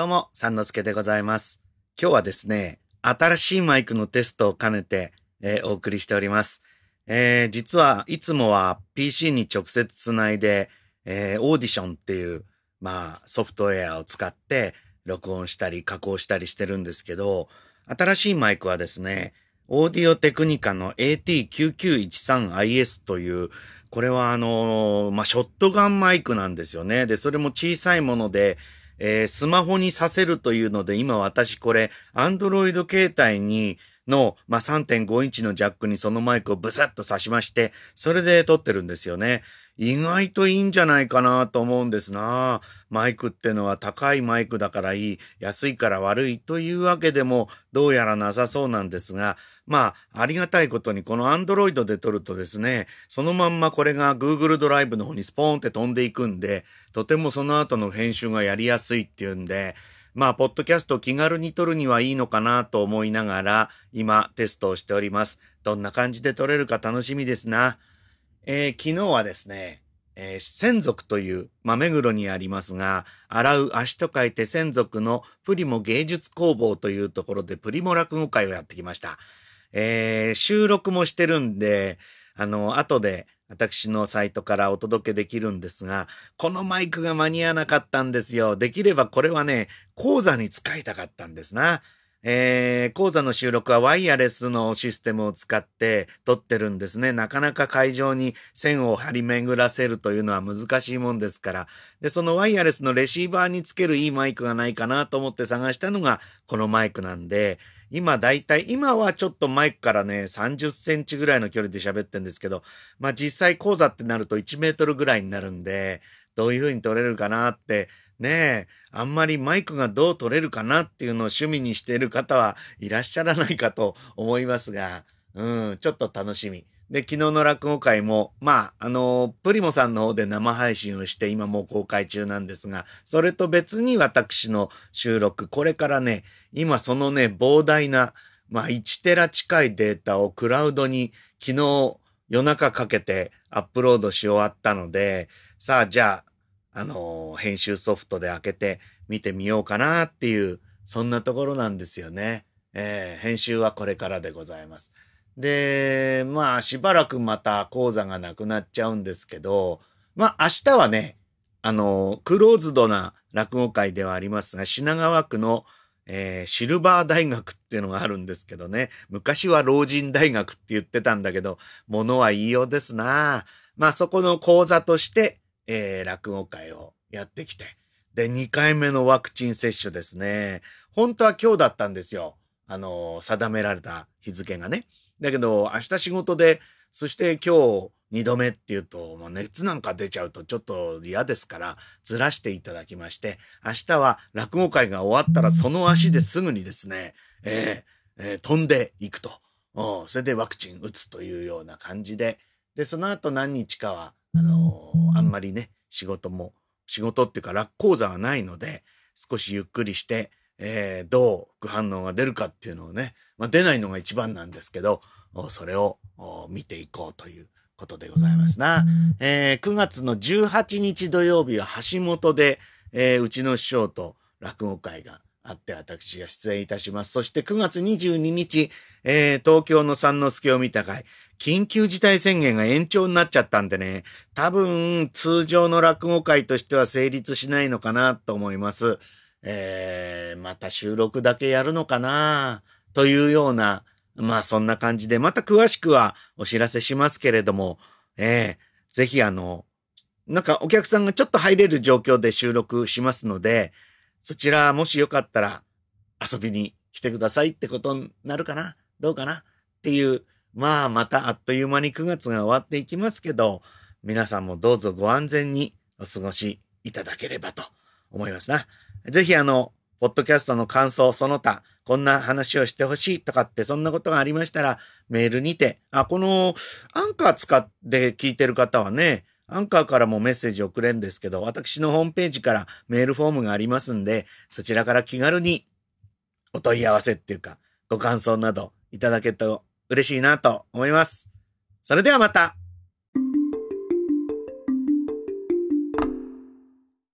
どうも、三之助でございます。今日はですね、新しいマイクのテストを兼ねて、えーお送りしております。えー実はいつもは PC に直接つないで、えーオーディションっていう、まあ、ソフトウェアを使って、録音したり加工したりしてるんですけど、新しいマイクはですね、オーディオテクニカの AT9913IS という、これはあのーまあ、ショットガンマイクなんですよね。で、それも小さいもので、えースマホにさせるというので、今私これ、アンドロイド携帯に、の、まあ、3.5インチのジャックにそのマイクをブサッと挿しまして、それで撮ってるんですよね。意外といいんじゃないかなと思うんですな。マイクってのは高いマイクだからいい、安いから悪いというわけでもどうやらなさそうなんですが、まあ、ありがたいことにこの Android で撮るとですね、そのまんまこれが Google ドライブの方にスポーンって飛んでいくんで、とてもその後の編集がやりやすいっていうんで、まあ、ポッドキャスト気軽に撮るにはいいのかなと思いながら、今テストをしております。どんな感じで撮れるか楽しみですな。えー昨日はですね、えー専属という、まあ、目黒にありますが、洗う足と書いて専属のプリモ芸術工房というところでプリモ落語会をやってきました。えー収録もしてるんで、あの、後で私のサイトからお届けできるんですが、このマイクが間に合わなかったんですよ。できればこれはね、講座に使いたかったんですな。えー、講座の収録はワイヤレスのシステムを使って撮ってるんですね。なかなか会場に線を張り巡らせるというのは難しいもんですから。で、そのワイヤレスのレシーバーにつけるいいマイクがないかなと思って探したのがこのマイクなんで、今だいたい、今はちょっとマイクからね、30センチぐらいの距離で喋ってんですけど、まあ実際講座ってなると1メートルぐらいになるんで、どういう風に撮れるかなって、ねえ、あんまりマイクがどう撮れるかなっていうのを趣味にしている方はいらっしゃらないかと思いますが、うん、ちょっと楽しみ。で、昨日の落語会も、まあ、あの、プリモさんの方で生配信をして今もう公開中なんですが、それと別に私の収録、これからね、今そのね、膨大な、まあ、1テラ近いデータをクラウドに昨日夜中かけてアップロードし終わったので、さあ、じゃあ、あの編集ソフトで開けて見てみようかなっていう、そんなところなんですよね。えー編集はこれからでございます。で、まあ、しばらくまた講座がなくなっちゃうんですけど、まあ、明日はね、あのクローズドな落語会ではありますが、品川区の、えーシルバー大学っていうのがあるんですけどね、昔は老人大学って言ってたんだけど、ものは言いようですなまあ、そこの講座として、えー落語会をやってきて。で、2回目のワクチン接種ですね。本当は今日だったんですよ。あの、定められた日付がね。だけど、明日仕事で、そして今日2度目っていうと、まあ、熱なんか出ちゃうとちょっと嫌ですから、ずらしていただきまして、明日は落語会が終わったらその足ですぐにですね、えーえー飛んでいくと。それでワクチン打つというような感じで、で、その後何日かは、あのーあんまりね、仕事も、仕事っていうか落講座はないので、少しゆっくりして、えーどう副反応が出るかっていうのをね、まあ出ないのが一番なんですけど、おそれをお見ていこうということでございますな。えー9月の18日土曜日は橋本で、えーうちの師匠と落語会があって私が出演いたします。そして9月22日、えー東京の三之助を見た会、緊急事態宣言が延長になっちゃったんでね、多分通常の落語会としては成立しないのかなと思います。えーまた収録だけやるのかなというような、まあそんな感じで、また詳しくはお知らせしますけれども、えーぜひあの、なんかお客さんがちょっと入れる状況で収録しますので、そちらもしよかったら遊びに来てくださいってことになるかな？どうかな？っていう、まあまたあっという間に9月が終わっていきますけど、皆さんもどうぞご安全にお過ごしいただければと思いますな。ぜひあの、ポッドキャストの感想、その他、こんな話をしてほしいとかって、そんなことがありましたら、メールにて、あ、この、アンカー使って聞いてる方はね、アンカーからもメッセージ送れんですけど、私のホームページからメールフォームがありますんで、そちらから気軽にお問い合わせっていうか、ご感想などいただけると嬉しいなと思います。それではまた